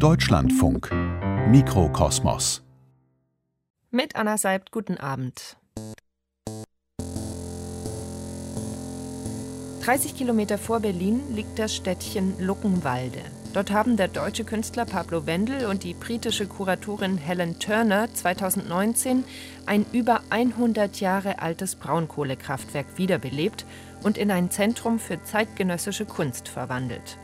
Deutschlandfunk Mikrokosmos Mit Anna Seibt, guten Abend. 30 Kilometer vor Berlin liegt das Städtchen Luckenwalde. Dort haben der deutsche Künstler Pablo Wendel und die britische Kuratorin Helen Turner 2019 ein über 100 Jahre altes Braunkohlekraftwerk wiederbelebt und in ein Zentrum für zeitgenössische Kunst verwandelt.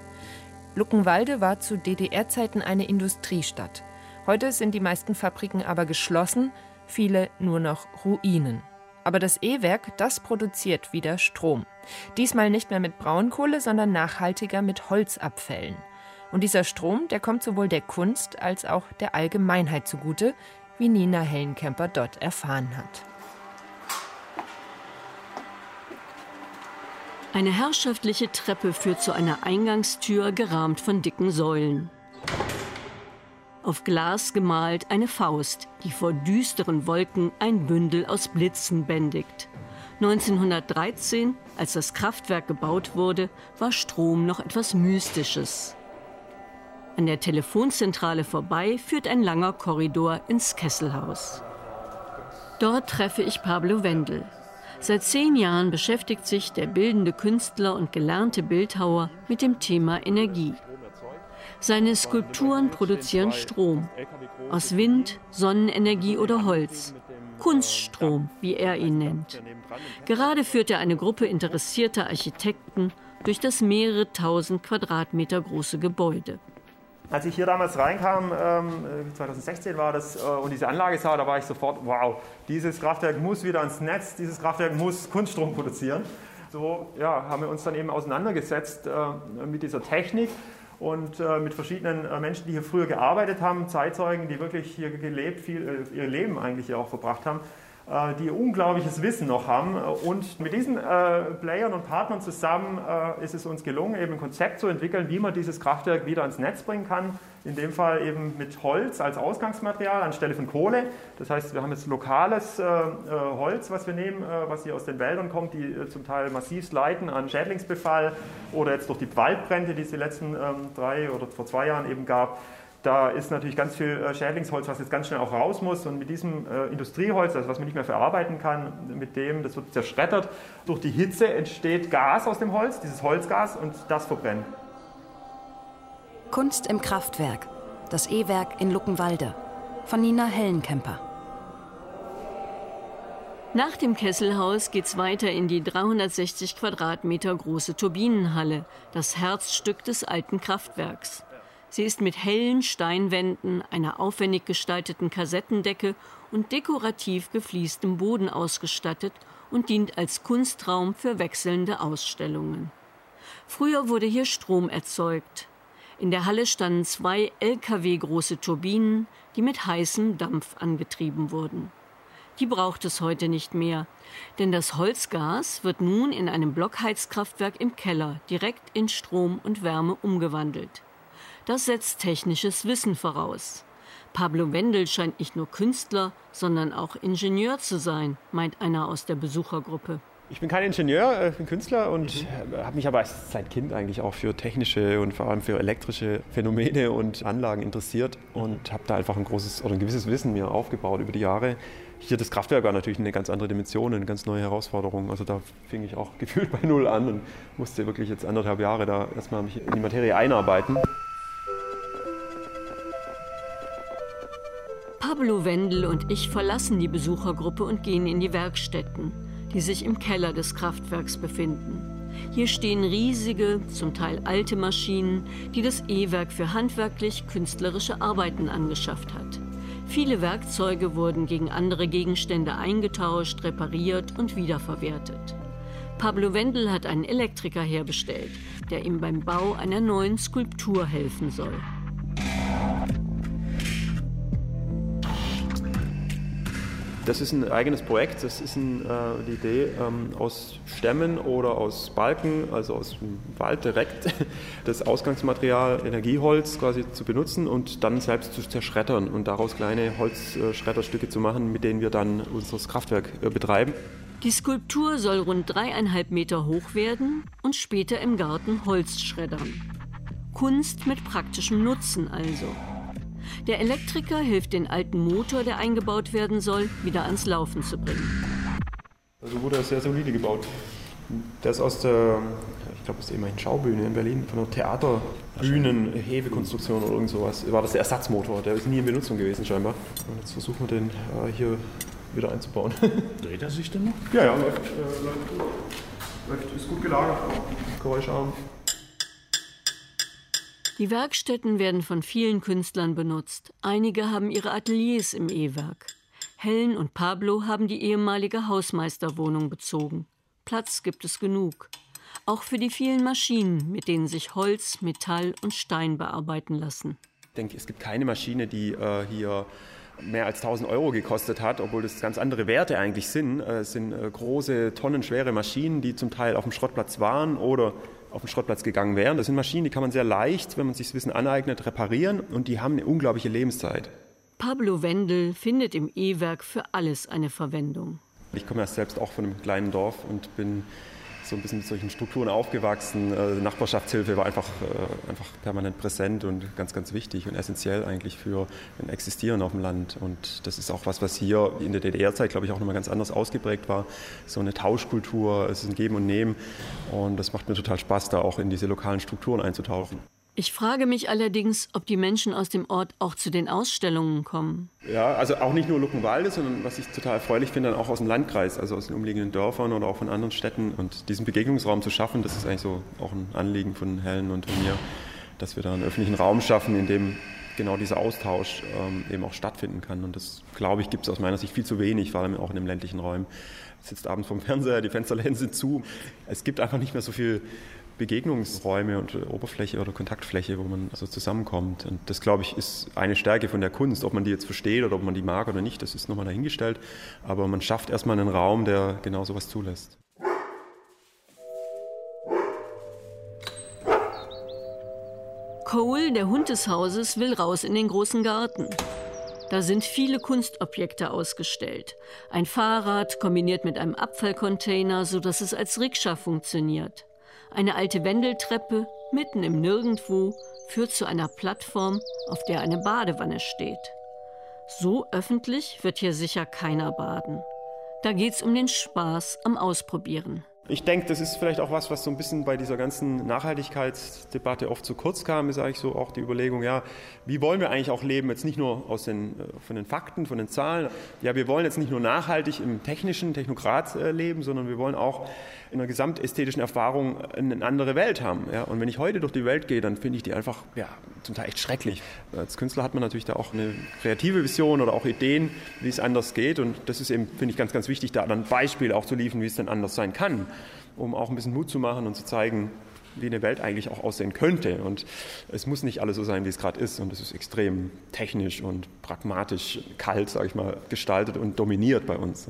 Luckenwalde war zu DDR-Zeiten eine Industriestadt. Heute sind die meisten Fabriken aber geschlossen, viele nur noch Ruinen. Aber das E-Werk, das produziert wieder Strom. Diesmal nicht mehr mit Braunkohle, sondern nachhaltiger mit Holzabfällen. Und dieser Strom, der kommt sowohl der Kunst als auch der Allgemeinheit zugute, wie Nina Hellenkemper dort erfahren hat. Eine herrschaftliche Treppe führt zu einer Eingangstür, gerahmt von dicken Säulen. Auf Glas gemalt eine Faust, die vor düsteren Wolken ein Bündel aus Blitzen bändigt. 1913, als das Kraftwerk gebaut wurde, war Strom noch etwas Mystisches. An der Telefonzentrale vorbei führt ein langer Korridor ins Kesselhaus. Dort treffe ich Pablo Wendel. Seit zehn Jahren beschäftigt sich der bildende Künstler und gelernte Bildhauer mit dem Thema Energie. Seine Skulpturen produzieren Strom aus Wind, Sonnenenergie oder Holz. Kunststrom, wie er ihn nennt. Gerade führt er eine Gruppe interessierter Architekten durch das mehrere tausend Quadratmeter große Gebäude. Als ich hier damals reinkam, 2016 ähm, war das, äh, und diese Anlage sah, da war ich sofort, wow, dieses Kraftwerk muss wieder ans Netz, dieses Kraftwerk muss Kunststrom produzieren. So ja, haben wir uns dann eben auseinandergesetzt äh, mit dieser Technik und äh, mit verschiedenen Menschen, die hier früher gearbeitet haben, Zeitzeugen, die wirklich hier gelebt, viel, ihr Leben eigentlich hier auch verbracht haben äh, die unglaubliches Wissen noch haben. Und mit diesen äh, Playern und Partnern zusammen äh, ist es uns gelungen, eben ein Konzept zu entwickeln, wie man dieses Kraftwerk wieder ans Netz bringen kann. In dem Fall eben mit Holz als Ausgangsmaterial anstelle von Kohle. Das heißt, wir haben jetzt lokales äh, äh, Holz, was wir nehmen, äh, was hier aus den Wäldern kommt, die zum Teil massiv leiden an Schädlingsbefall oder jetzt durch die Waldbrände, die es die letzten ähm, drei oder vor zwei Jahren eben gab. Da ist natürlich ganz viel äh, Schädlingsholz, was jetzt ganz schnell auch raus muss. Und mit diesem äh, Industrieholz, also was man nicht mehr verarbeiten kann, mit dem, das wird zerschreddert. Durch die Hitze entsteht Gas aus dem Holz, dieses Holzgas, und das verbrennt. Kunst im Kraftwerk. Das E-Werk in Luckenwalde. Von Nina Hellenkemper. Nach dem Kesselhaus geht's weiter in die 360 Quadratmeter große Turbinenhalle, das Herzstück des alten Kraftwerks. Sie ist mit hellen Steinwänden, einer aufwendig gestalteten Kassettendecke und dekorativ gefliestem Boden ausgestattet und dient als Kunstraum für wechselnde Ausstellungen. Früher wurde hier Strom erzeugt. In der Halle standen zwei Lkw große Turbinen, die mit heißem Dampf angetrieben wurden. Die braucht es heute nicht mehr, denn das Holzgas wird nun in einem Blockheizkraftwerk im Keller direkt in Strom und Wärme umgewandelt. Das setzt technisches Wissen voraus. Pablo Wendel scheint nicht nur Künstler, sondern auch Ingenieur zu sein, meint einer aus der Besuchergruppe. Ich bin kein Ingenieur, äh, ich bin Künstler und mhm. habe mich aber seit Kind eigentlich auch für technische und vor allem für elektrische Phänomene und Anlagen interessiert und habe da einfach ein großes oder ein gewisses Wissen mir aufgebaut über die Jahre. Hier das Kraftwerk war natürlich eine ganz andere Dimension, eine ganz neue Herausforderung. Also da fing ich auch gefühlt bei Null an und musste wirklich jetzt anderthalb Jahre da erstmal mich in die Materie einarbeiten. Pablo Wendel und ich verlassen die Besuchergruppe und gehen in die Werkstätten, die sich im Keller des Kraftwerks befinden. Hier stehen riesige, zum Teil alte Maschinen, die das E-Werk für handwerklich-künstlerische Arbeiten angeschafft hat. Viele Werkzeuge wurden gegen andere Gegenstände eingetauscht, repariert und wiederverwertet. Pablo Wendel hat einen Elektriker herbestellt, der ihm beim Bau einer neuen Skulptur helfen soll. Das ist ein eigenes Projekt, das ist ein, äh, die Idee, ähm, aus Stämmen oder aus Balken, also aus dem Wald direkt, das Ausgangsmaterial Energieholz quasi zu benutzen und dann selbst zu zerschreddern und daraus kleine Holzschredderstücke zu machen, mit denen wir dann unser Kraftwerk äh, betreiben. Die Skulptur soll rund dreieinhalb Meter hoch werden und später im Garten Holz schreddern. Kunst mit praktischem Nutzen also. Der Elektriker hilft den alten Motor, der eingebaut werden soll, wieder ans Laufen zu bringen. Also wurde er sehr solide gebaut. Der ist aus der, ich glaube, aus der immerhin Schaubühne in Berlin, von der Theaterbühnen-Hebekonstruktion oder irgend sowas. War das der Ersatzmotor, der ist nie in Benutzung gewesen scheinbar. Und jetzt versuchen wir den äh, hier wieder einzubauen. Dreht er sich denn noch? Ja, ja, läuft, äh, läuft gut. Läuft, ist gut gelagert, geräuscharm. Die Werkstätten werden von vielen Künstlern benutzt. Einige haben ihre Ateliers im E-Werk. Helen und Pablo haben die ehemalige Hausmeisterwohnung bezogen. Platz gibt es genug. Auch für die vielen Maschinen, mit denen sich Holz, Metall und Stein bearbeiten lassen. Ich denke, es gibt keine Maschine, die äh, hier mehr als 1000 Euro gekostet hat, obwohl das ganz andere Werte eigentlich sind. Äh, es sind äh, große, tonnenschwere Maschinen, die zum Teil auf dem Schrottplatz waren oder auf den Schrottplatz gegangen wären. Das sind Maschinen, die kann man sehr leicht, wenn man sich das Wissen aneignet, reparieren und die haben eine unglaubliche Lebenszeit. Pablo Wendel findet im E-Werk für alles eine Verwendung. Ich komme ja selbst auch von einem kleinen Dorf und bin so ein bisschen mit solchen Strukturen aufgewachsen. Äh, Nachbarschaftshilfe war einfach, äh, einfach permanent präsent und ganz, ganz wichtig und essentiell eigentlich für ein Existieren auf dem Land. Und das ist auch was, was hier in der DDR-Zeit, glaube ich, auch nochmal ganz anders ausgeprägt war. So eine Tauschkultur, es ist ein Geben und Nehmen. Und das macht mir total Spaß, da auch in diese lokalen Strukturen einzutauchen. Ich frage mich allerdings, ob die Menschen aus dem Ort auch zu den Ausstellungen kommen. Ja, also auch nicht nur Luckenwalde, sondern was ich total erfreulich finde, dann auch aus dem Landkreis, also aus den umliegenden Dörfern oder auch von anderen Städten. Und diesen Begegnungsraum zu schaffen, das ist eigentlich so auch ein Anliegen von Helen und von mir, dass wir da einen öffentlichen Raum schaffen, in dem genau dieser Austausch ähm, eben auch stattfinden kann. Und das, glaube ich, gibt es aus meiner Sicht viel zu wenig, vor allem auch in den ländlichen Räumen. Sitzt abends vom Fernseher, die Fensterläden sind zu. Es gibt einfach nicht mehr so viel Begegnungsräume und Oberfläche oder Kontaktfläche, wo man also zusammenkommt. Und das, glaube ich, ist eine Stärke von der Kunst. Ob man die jetzt versteht oder ob man die mag oder nicht, das ist nochmal dahingestellt. Aber man schafft erstmal einen Raum, der genau sowas zulässt. Cole, der Hund des Hauses, will raus in den großen Garten. Da sind viele Kunstobjekte ausgestellt. Ein Fahrrad kombiniert mit einem Abfallcontainer, sodass es als Rikscha funktioniert. Eine alte Wendeltreppe mitten im Nirgendwo führt zu einer Plattform, auf der eine Badewanne steht. So öffentlich wird hier sicher keiner baden. Da geht's um den Spaß am Ausprobieren. Ich denke, das ist vielleicht auch was, was so ein bisschen bei dieser ganzen Nachhaltigkeitsdebatte oft zu kurz kam, ist eigentlich so auch die Überlegung, ja, wie wollen wir eigentlich auch leben, jetzt nicht nur aus den, äh, von den Fakten, von den Zahlen. Ja, wir wollen jetzt nicht nur nachhaltig im technischen Technokrat äh, leben, sondern wir wollen auch in einer gesamtästhetischen Erfahrung eine andere Welt haben. Ja? Und wenn ich heute durch die Welt gehe, dann finde ich die einfach ja, zum Teil echt schrecklich. Als Künstler hat man natürlich da auch eine kreative Vision oder auch Ideen, wie es anders geht. Und das ist eben, finde ich, ganz, ganz wichtig, da dann Beispiele auch zu liefern, wie es denn anders sein kann, um auch ein bisschen Mut zu machen und zu zeigen, wie eine Welt eigentlich auch aussehen könnte. Und es muss nicht alles so sein, wie es gerade ist. Und es ist extrem technisch und pragmatisch, kalt, sage ich mal, gestaltet und dominiert bei uns.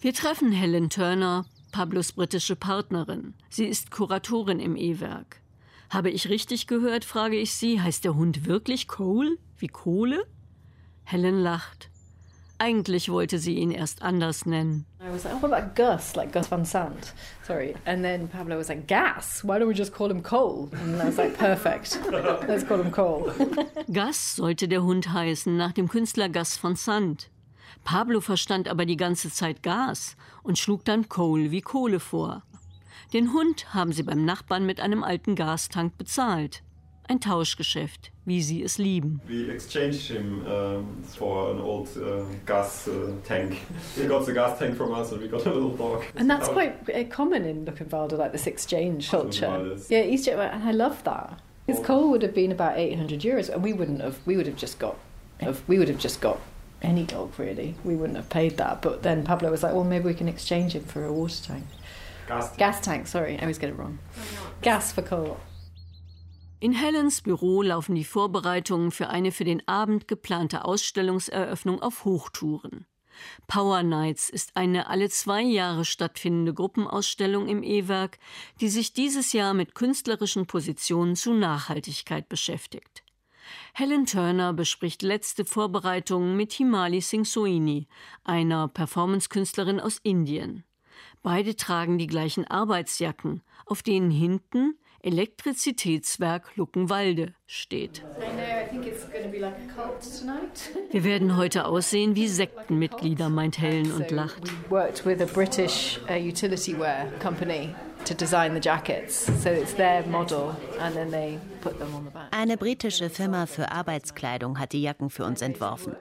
Wir treffen Helen Turner, Pablos britische Partnerin. Sie ist Kuratorin im E-Werk. Habe ich richtig gehört, frage ich sie, heißt der Hund wirklich Cole? Wie Kohle? Helen lacht. Eigentlich wollte sie ihn erst anders nennen. I was like, oh, what about Gus, like Gus Van Sant? Sorry. And then Pablo was like, Gas? Why don't we just call him Cole? And I was like, perfect. Let's call him Cole. Gus sollte der Hund heißen, nach dem Künstler Gus van Sant. Pablo verstand aber die ganze Zeit Gas und schlug dann Coal wie Kohle vor. Den Hund haben sie beim Nachbarn mit einem alten Gastank bezahlt. Ein Tauschgeschäft, wie sie es lieben. We exchanged him um, for an old uh, gas uh, tank. He got the gas tank from us and we got a little dog. And that's quite uh, common in Luckenwalde, like this exchange culture. Yeah, East and I love that. His coal would have been about 800 euros and we wouldn't have, we would have just got, we would have just got any dog really. We wouldn't have paid that. But then Pablo was like, well, maybe we can exchange him for a water tank. Gas tank. Gas tank, sorry, I always get it wrong. Gas for coal. In Helens Büro laufen die Vorbereitungen für eine für den Abend geplante Ausstellungseröffnung auf Hochtouren. Power Nights ist eine alle zwei Jahre stattfindende Gruppenausstellung im E-Werk, die sich dieses Jahr mit künstlerischen Positionen zu Nachhaltigkeit beschäftigt. Helen Turner bespricht letzte Vorbereitungen mit Himali Singh Soini, einer Performancekünstlerin aus Indien. Beide tragen die gleichen Arbeitsjacken, auf denen hinten Elektrizitätswerk Luckenwalde steht. Wir werden heute aussehen wie Sektenmitglieder, meint Helen und lacht to design the jackets. So it's their model and then they put them on the back. Eine britische Firma für Arbeitskleidung hat die Jacken für uns entworfen.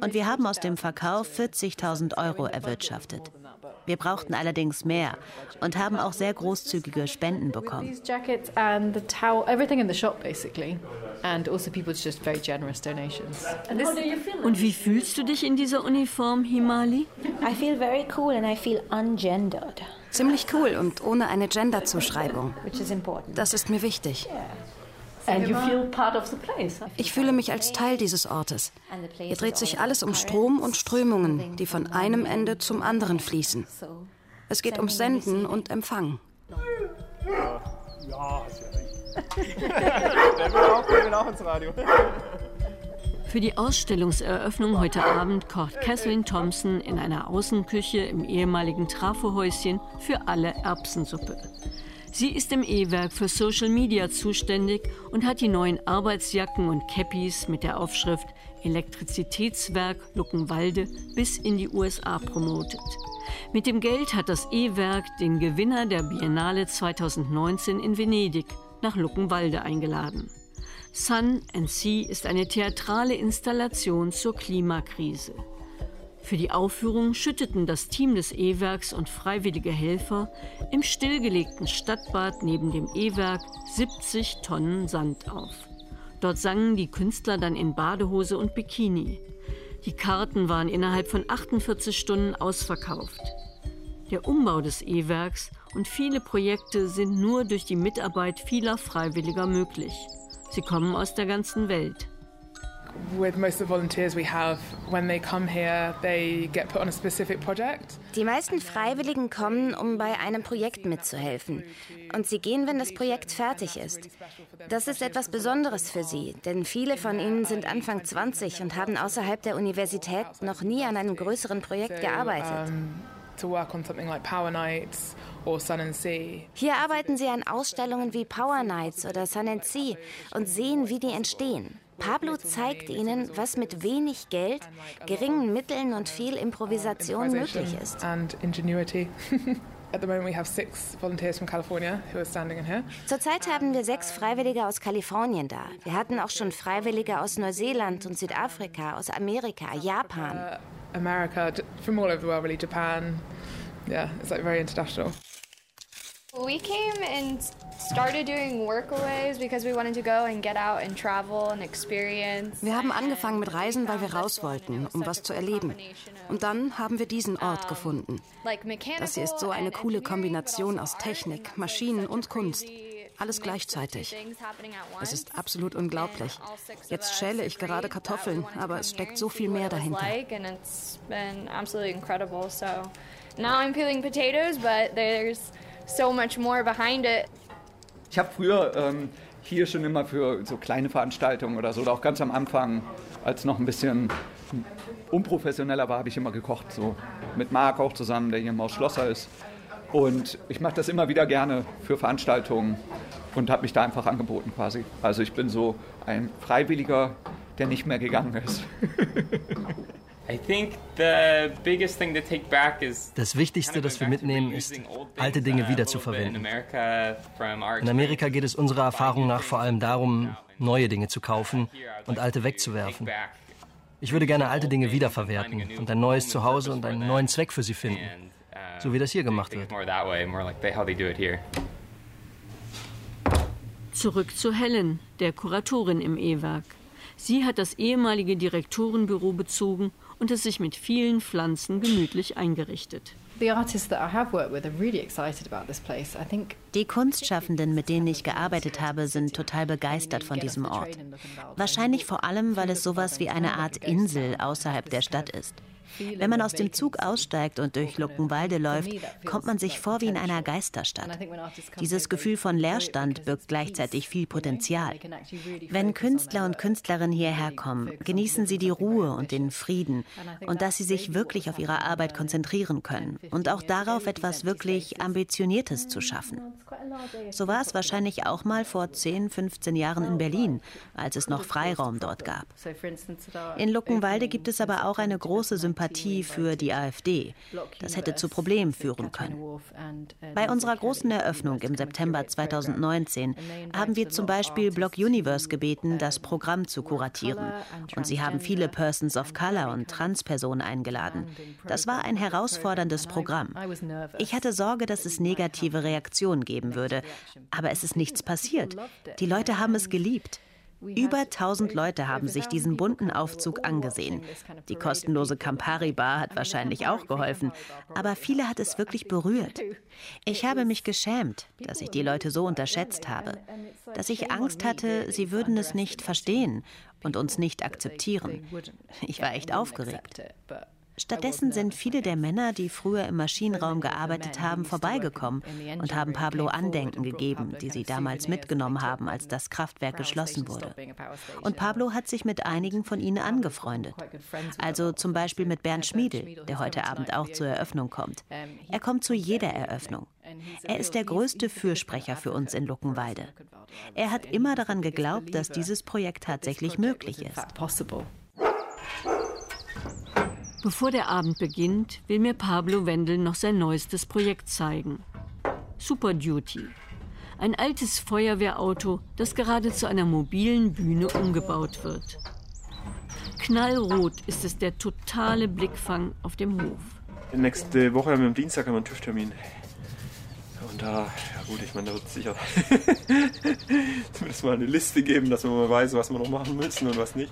Und wir haben aus dem Verkauf 40.000 Euro erwirtschaftet. Wir brauchten allerdings mehr und haben auch sehr großzügige Spenden bekommen. Also und wie fühlst du dich in dieser Uniform, Himali? I feel very cool and I feel ungendered. Ziemlich cool und ohne eine Genderzuschreibung. Das ist mir wichtig. Ich fühle mich als Teil dieses Ortes. Hier dreht sich alles um Strom und Strömungen, die von einem Ende zum anderen fließen. Es geht ums Senden und Empfangen. Ja, hast ja recht. der will auch, der will auch ins Radio. Für die Ausstellungseröffnung heute Abend kocht Kathleen Thompson in einer Außenküche im ehemaligen Trafohäuschen für alle Erbsensuppe. Sie ist im E-Werk für Social Media zuständig und hat die neuen Arbeitsjacken und Cappies mit der Aufschrift Elektrizitätswerk Luckenwalde bis in die USA promotet. Mit dem Geld hat das E-Werk den Gewinner der Biennale 2019 in Venedig nach Luckenwalde eingeladen. Sun and Sea ist eine theatrale Installation zur Klimakrise. Für die Aufführung schütteten das Team des E-Werks und freiwillige Helfer im stillgelegten Stadtbad neben dem E-Werk 70 Tonnen Sand auf. Dort sangen die Künstler dann in Badehose und Bikini. Die Karten waren innerhalb von 48 Stunden ausverkauft. Der Umbau des E-Werks und viele Projekte sind nur durch die Mitarbeit vieler Freiwilliger möglich. Sie kommen aus der ganzen Welt. Die meisten Freiwilligen kommen, um bei einem Projekt mitzuhelfen. Und sie gehen, wenn das Projekt fertig ist. Das ist etwas Besonderes für sie, denn viele von ihnen sind Anfang 20 und haben außerhalb der Universität noch nie an einem größeren Projekt gearbeitet. Hier arbeiten sie an Ausstellungen wie Power Nights oder Sun and Sea und sehen, wie die entstehen. Pablo zeigt ihnen, was mit wenig Geld, geringen Mitteln und viel Improvisation möglich ist. Zurzeit haben wir sechs Freiwillige aus Kalifornien da. Wir hatten auch schon Freiwillige aus Neuseeland und Südafrika, aus Amerika, Japan. Uh, America, from all over the world, really. Japan. Yeah, it's like very international. We came and started doing workaways because we wanted to go and get out and travel and experience. Wir haben angefangen mit Reisen, weil wir raus wollten, um was zu erleben. Und dann haben wir diesen Ort gefunden. Das hier ist so eine coole Kombination aus Technik, Maschinen und Kunst. Alles gleichzeitig. Es ist absolut unglaublich. Jetzt schäle ich gerade Kartoffeln, aber es steckt so viel mehr dahinter. Now I'm peeling potatoes, but there's so much more behind it. Ich habe früher ähm, hier schon immer für so kleine Veranstaltungen oder so, oder auch ganz am Anfang, als noch ein bisschen unprofessioneller war, habe ich immer gekocht, so mit Marc auch zusammen, der hier im Haus Schlosser ist. Und ich mache das immer wieder gerne für Veranstaltungen und habe mich da einfach angeboten quasi. Also ich bin so ein Freiwilliger, der nicht mehr gegangen ist. Das Wichtigste, das wir mitnehmen, ist, alte Dinge wiederzuverwenden. In Amerika geht es unserer Erfahrung nach vor allem darum, neue Dinge zu kaufen und alte wegzuwerfen. Ich würde gerne alte Dinge wiederverwerten und ein neues Zuhause und einen neuen Zweck für sie finden, so wie das hier gemacht wird. Zurück zu Helen, der Kuratorin im E-Werk. Sie hat das ehemalige Direktorenbüro bezogen und es sich mit vielen Pflanzen gemütlich eingerichtet. Die Kunstschaffenden, mit denen ich gearbeitet habe, sind total begeistert von diesem Ort. Wahrscheinlich vor allem, weil es sowas wie eine Art Insel außerhalb der Stadt ist. Wenn man aus dem Zug aussteigt und durch Luckenwalde läuft, kommt man sich vor wie in einer Geisterstadt. Dieses Gefühl von Leerstand birgt gleichzeitig viel Potenzial. Wenn Künstler und Künstlerinnen hierher kommen, genießen sie die Ruhe und den Frieden und dass sie sich wirklich auf ihre Arbeit konzentrieren können und auch darauf, etwas wirklich Ambitioniertes zu schaffen. So war es wahrscheinlich auch mal vor 10, 15 Jahren in Berlin, als es noch Freiraum dort gab. In Luckenwalde gibt es aber auch eine große Sympathie für die AfD. Das hätte zu Problemen führen können. Bei unserer großen Eröffnung im September 2019 haben wir zum Beispiel Block Universe gebeten, das Programm zu kuratieren. Und sie haben viele Persons of Color und Transpersonen eingeladen. Das war ein herausforderndes Programm. Ich hatte Sorge, dass es negative Reaktionen geben würde. Aber es ist nichts passiert. Die Leute haben es geliebt. Über 1000 Leute haben sich diesen bunten Aufzug angesehen. Die kostenlose Campari Bar hat wahrscheinlich auch geholfen, aber viele hat es wirklich berührt. Ich habe mich geschämt, dass ich die Leute so unterschätzt habe, dass ich Angst hatte, sie würden es nicht verstehen und uns nicht akzeptieren. Ich war echt aufgeregt. Stattdessen sind viele der Männer, die früher im Maschinenraum gearbeitet haben, vorbeigekommen und haben Pablo Andenken gegeben, die sie damals mitgenommen haben, als das Kraftwerk geschlossen wurde. Und Pablo hat sich mit einigen von ihnen angefreundet. Also zum Beispiel mit Bernd Schmiedel, der heute Abend auch zur Eröffnung kommt. Er kommt zu jeder Eröffnung. Er ist der größte Fürsprecher für uns in Luckenwalde. Er hat immer daran geglaubt, dass dieses Projekt tatsächlich möglich ist. Bevor der Abend beginnt, will mir Pablo Wendel noch sein neuestes Projekt zeigen. Super Duty. Ein altes Feuerwehrauto, das gerade zu einer mobilen Bühne umgebaut wird. Knallrot ist es der totale Blickfang auf dem Hof. Nächste Woche haben wir am Dienstag einen TÜV-Termin. Da, ja gut, ich meine, da wird es sicher zumindest mal eine Liste geben, dass man mal weiß, was wir noch machen müssen und was nicht.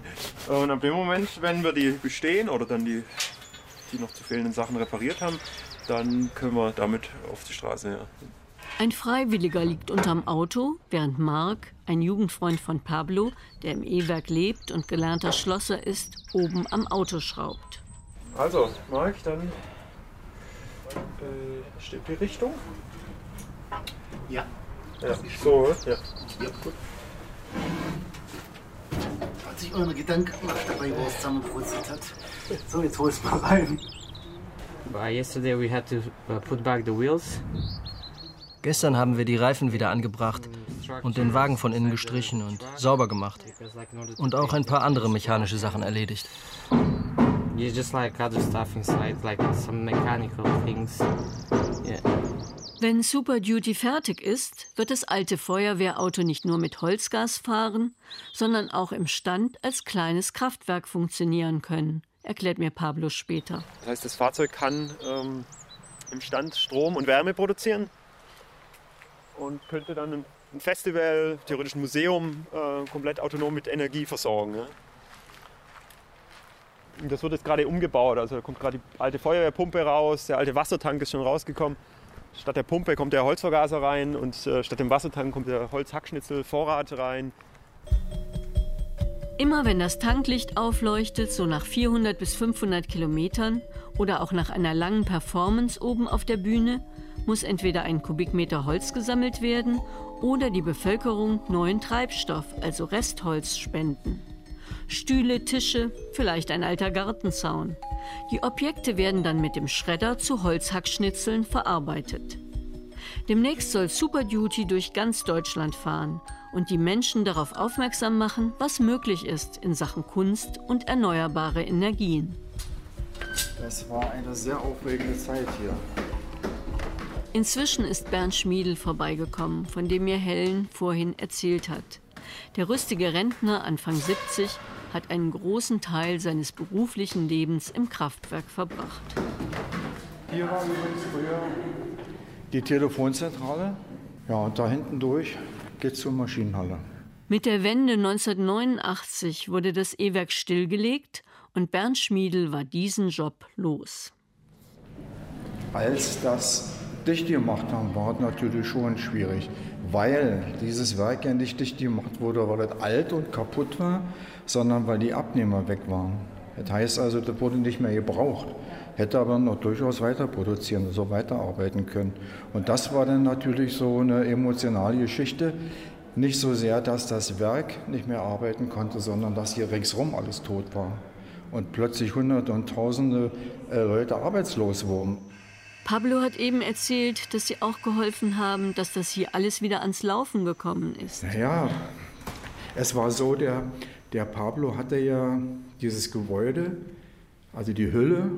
Und ab dem Moment, wenn wir die bestehen oder dann die, die noch zu fehlenden Sachen repariert haben, dann können wir damit auf die Straße. Ja. Ein Freiwilliger liegt unterm Auto, während Mark, ein Jugendfreund von Pablo, der im E-Werk lebt und gelernter Schlosser ist, oben am Auto schraubt. Also, Mark, dann äh, steht die Richtung. Ja. ja. So, ja. ja. Gut. Hat sich eure Gedanken gemacht dabei, wo es zusammengeputzelt hat. So, jetzt hol's mal rein. Uh, yesterday we had to uh, put back the wheels. Gestern haben wir die Reifen wieder angebracht und den Wagen von innen gestrichen und sauber gemacht. Und auch ein paar andere mechanische Sachen erledigt. just like other stuff inside, like some mechanical things. Yeah. Wenn Super Duty fertig ist, wird das alte Feuerwehrauto nicht nur mit Holzgas fahren, sondern auch im Stand als kleines Kraftwerk funktionieren können, erklärt mir Pablo später. Das heißt, das Fahrzeug kann ähm, im Stand Strom und Wärme produzieren und könnte dann ein Festival, theoretisch ein Museum, äh, komplett autonom mit Energie versorgen. Ja? Das wird jetzt gerade umgebaut, also da kommt gerade die alte Feuerwehrpumpe raus, der alte Wassertank ist schon rausgekommen. Statt der Pumpe kommt der Holzvergaser rein und äh, statt dem Wassertank kommt der Holzhackschnitzel Vorrat rein. Immer wenn das Tanklicht aufleuchtet, so nach 400 bis 500 Kilometern oder auch nach einer langen Performance oben auf der Bühne, muss entweder ein Kubikmeter Holz gesammelt werden oder die Bevölkerung neuen Treibstoff, also Restholz, spenden. Stühle, Tische, vielleicht ein alter Gartenzaun. Die Objekte werden dann mit dem Schredder zu Holzhackschnitzeln verarbeitet. Demnächst soll Super Duty durch ganz Deutschland fahren und die Menschen darauf aufmerksam machen, was möglich ist in Sachen Kunst und erneuerbare Energien. Das war eine sehr aufregende Zeit hier. Inzwischen ist Bernd Schmiedel vorbeigekommen, von dem mir Helen vorhin erzählt hat. Der rüstige Rentner, Anfang 70, hat einen großen Teil seines beruflichen Lebens im Kraftwerk verbracht. Hier war übrigens früher die Telefonzentrale. Ja, und da hinten durch geht es zur Maschinenhalle. Mit der Wende 1989 wurde das E-Werk stillgelegt und Bernd Schmiedel war diesen Job los. Als das dicht gemacht haben, war es natürlich schon schwierig, weil dieses Werk ja nicht dicht gemacht wurde, weil es alt und kaputt war, sondern weil die Abnehmer weg waren. Das heißt also, das wurde nicht mehr gebraucht, hätte aber noch durchaus weiter produzieren, so weiterarbeiten können. Und das war dann natürlich so eine emotionale Geschichte. Nicht so sehr, dass das Werk nicht mehr arbeiten konnte, sondern dass hier ringsherum alles tot war und plötzlich Hunderte und Tausende äh, Leute arbeitslos wurden. Pablo hat eben erzählt, dass Sie auch geholfen haben, dass das hier alles wieder ans Laufen gekommen ist. Ja, es war so, der, der Pablo hatte ja dieses Gebäude, also die Hülle,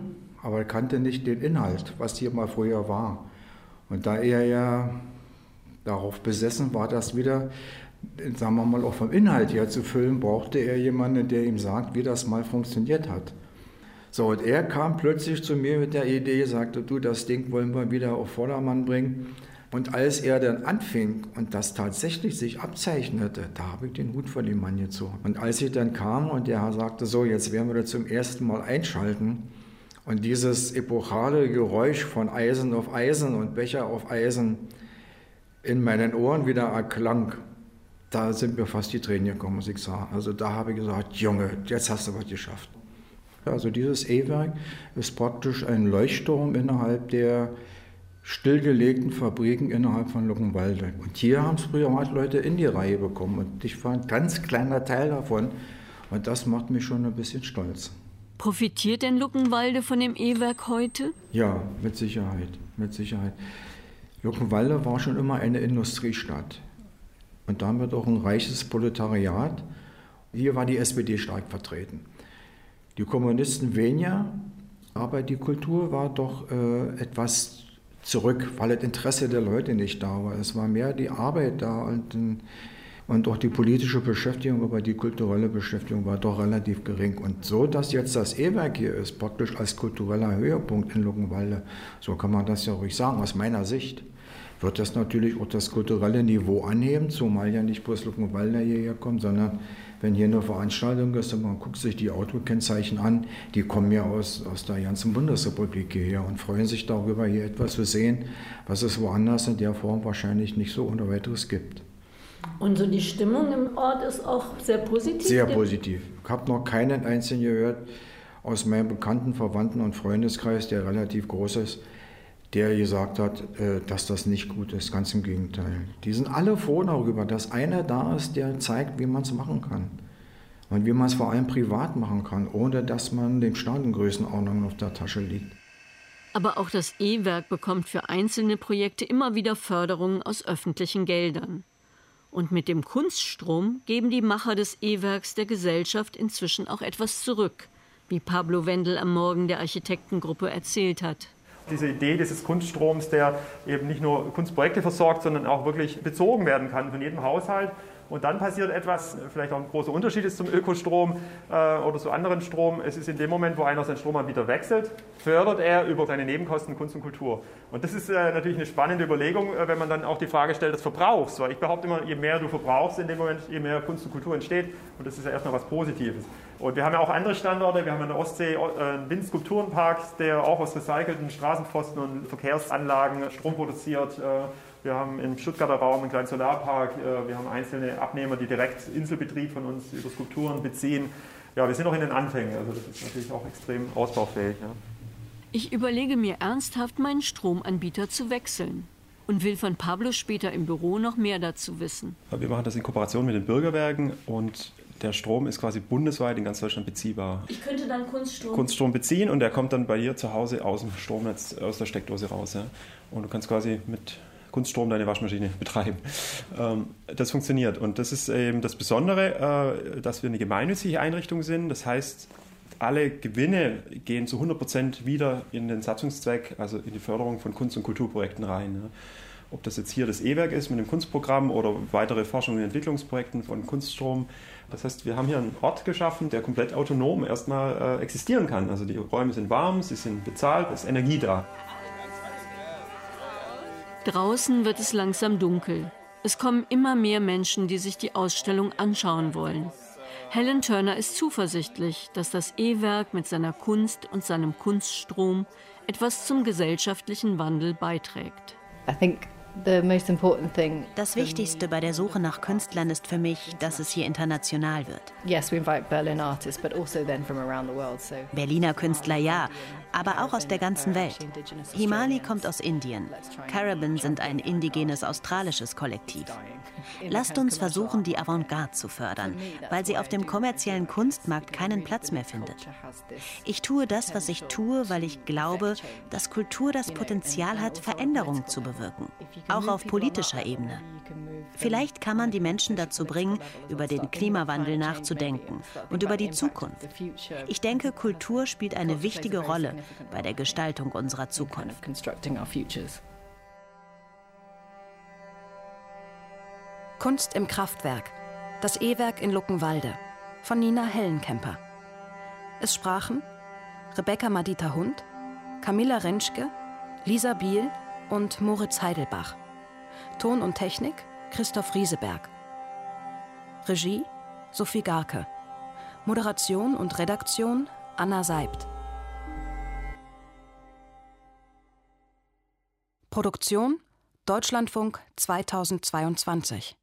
aber er kannte nicht den Inhalt, was hier mal früher war. Und da er ja darauf besessen war, das wieder, sagen wir mal, auch vom Inhalt her zu füllen, brauchte er jemanden, der ihm sagt, wie das mal funktioniert hat. So, und er kam plötzlich zu mir mit der Idee, sagte, du, das Ding wollen wir wieder auf Vordermann bringen. Und als er dann anfing und das tatsächlich sich abzeichnete, da habe ich den Hut vor dem Mann gezogen. Und als ich dann kam und der sagte, so, jetzt werden wir das zum ersten Mal einschalten, und dieses epochale Geräusch von Eisen auf Eisen und Becher auf Eisen in meinen Ohren wieder erklang, da sind mir fast die Tränen gekommen, muss ich sagen. Also da habe ich gesagt, Junge, jetzt hast du was geschafft. Also dieses E-Werk ist praktisch ein Leuchtturm innerhalb der stillgelegten Fabriken innerhalb von Luckenwalde. Und hier haben es Privatleute in die Reihe bekommen und ich war ein ganz kleiner Teil davon und das macht mich schon ein bisschen stolz. Profitiert denn Luckenwalde von dem E-Werk heute? Ja, mit Sicherheit, mit Sicherheit. Luckenwalde war schon immer eine Industriestadt und damit auch ein reiches Proletariat. Hier war die SPD stark vertreten. Die Kommunisten weniger, aber die Kultur war doch äh, etwas zurück, weil das Interesse der Leute nicht da war. Es war mehr die Arbeit da und, und auch die politische Beschäftigung, aber die kulturelle Beschäftigung war doch relativ gering. Und so, dass jetzt das E-Werk hier ist, praktisch als kultureller Höhepunkt in Luckenwalde, so kann man das ja ruhig sagen, aus meiner Sicht wird das natürlich auch das kulturelle Niveau anheben, zumal ja nicht bloß Luckenwalder hierher kommt, sondern wenn hier eine Veranstaltung ist und man guckt sich die Autokennzeichen an, die kommen ja aus, aus der ganzen Bundesrepublik hierher und freuen sich darüber, hier etwas zu sehen, was es woanders in der Form wahrscheinlich nicht so ohne weiteres gibt. Und so die Stimmung im Ort ist auch sehr positiv? Sehr positiv. Ich habe noch keinen einzigen gehört aus meinem bekannten Verwandten- und Freundeskreis, der relativ groß ist, der gesagt hat, äh, dass das nicht gut ist. Ganz im Gegenteil. Die sind alle froh darüber, dass einer da ist, der zeigt, wie man es machen kann. Und wie man es vor allem privat machen kann, ohne dass man den Staatengrößenordnungen auf der Tasche liegt. Aber auch das E-Werk bekommt für einzelne Projekte immer wieder Förderungen aus öffentlichen Geldern. Und mit dem Kunststrom geben die Macher des E-Werks der Gesellschaft inzwischen auch etwas zurück, wie Pablo Wendel am Morgen der Architektengruppe erzählt hat diese Idee dieses Kunststroms, der eben nicht nur Kunstprojekte versorgt, sondern auch wirklich bezogen werden kann von jedem Haushalt. Und dann passiert etwas, vielleicht auch ein großer Unterschied ist zum Ökostrom äh, oder zu anderen Strom. Es ist in dem Moment, wo einer seinen Stromanbieter wechselt, fördert er über seine Nebenkosten Kunst und Kultur. Und das ist äh, natürlich eine spannende Überlegung, äh, wenn man dann auch die Frage stellt des Verbrauchs. Weil ich behaupte immer, je mehr du verbrauchst in dem Moment, je mehr Kunst und Kultur entsteht. Und das ist ja erstmal was Positives. Und wir haben ja auch andere Standorte. Wir haben in der Ostsee äh, einen Windskulpturenpark, der auch aus recycelten Straßenpfosten und Verkehrsanlagen Strom produziert. Wir haben im Stuttgarter Raum einen kleinen Solarpark. Äh, wir haben einzelne Abnehmer, die direkt Inselbetrieb von uns über Skulpturen beziehen. Ja, wir sind noch in den Anfängen. Also das ist natürlich auch extrem ausbaufähig. Ja. Ich überlege mir ernsthaft, meinen Stromanbieter zu wechseln und will von Pablo später im Büro noch mehr dazu wissen. Wir machen das in Kooperation mit den Bürgerwerken und der Strom ist quasi bundesweit in ganz Deutschland beziehbar. Ich könnte dann Kunststrom, Kunststrom beziehen und der kommt dann bei dir zu Hause aus dem Stromnetz, aus der Steckdose raus. Ja. Und du kannst quasi mit Kunststrom deine Waschmaschine betreiben. Ähm, das funktioniert. Und das ist eben das Besondere, äh, dass wir eine gemeinnützige Einrichtung sind. Das heißt, alle Gewinne gehen zu 100 Prozent wieder in den Satzungszweck, also in die Förderung von Kunst- und Kulturprojekten rein. Ob das jetzt hier das E-Werk ist mit dem Kunstprogramm oder weitere Forschung und Entwicklungsprojekten von Kunststrom. Das heißt, wir haben hier einen Ort geschaffen, der komplett autonom erstmal äh, existieren kann. Also die Räume sind warm, sie sind bezahlt, es ist Energie da. Draußen wird es langsam dunkel. Es kommen immer mehr Menschen, die sich die Ausstellung anschauen wollen. Helen Turner ist zuversichtlich, dass das E-Werk mit seiner Kunst und seinem Kunststrom etwas zum gesellschaftlichen Wandel beiträgt. I think Das Wichtigste bei der Suche nach Künstlern ist für mich, dass es hier international wird. Also Berliner Künstler ja, aber auch aus der ganzen Welt. Himali kommt aus Indien. Carabin sind ein indigenes australisches Kollektiv. Lasst uns versuchen, die Avantgarde zu fördern, weil sie auf dem kommerziellen Kunstmarkt keinen Platz mehr findet. Ich tue das, was ich tue, weil ich glaube, dass Kultur das Potenzial hat, Veränderungen zu bewirken, auch auf politischer Ebene. Vielleicht kann man die Menschen dazu bringen, über den Klimawandel nachzudenken und über die Zukunft. Ich denke, Kultur spielt eine wichtige Rolle bei der Gestaltung unserer Zukunft. Kunst im Kraftwerk. Das E-Werk in Luckenwalde von Nina Hellenkemper. Es sprachen Rebecca Madita Hund, Camilla Rentschke, Lisa Biel und Moritz Heidelbach. Ton und Technik Christoph Rieseberg. Regie Sophie Garke. Moderation und Redaktion Anna Seibt. Produktion Deutschlandfunk 2022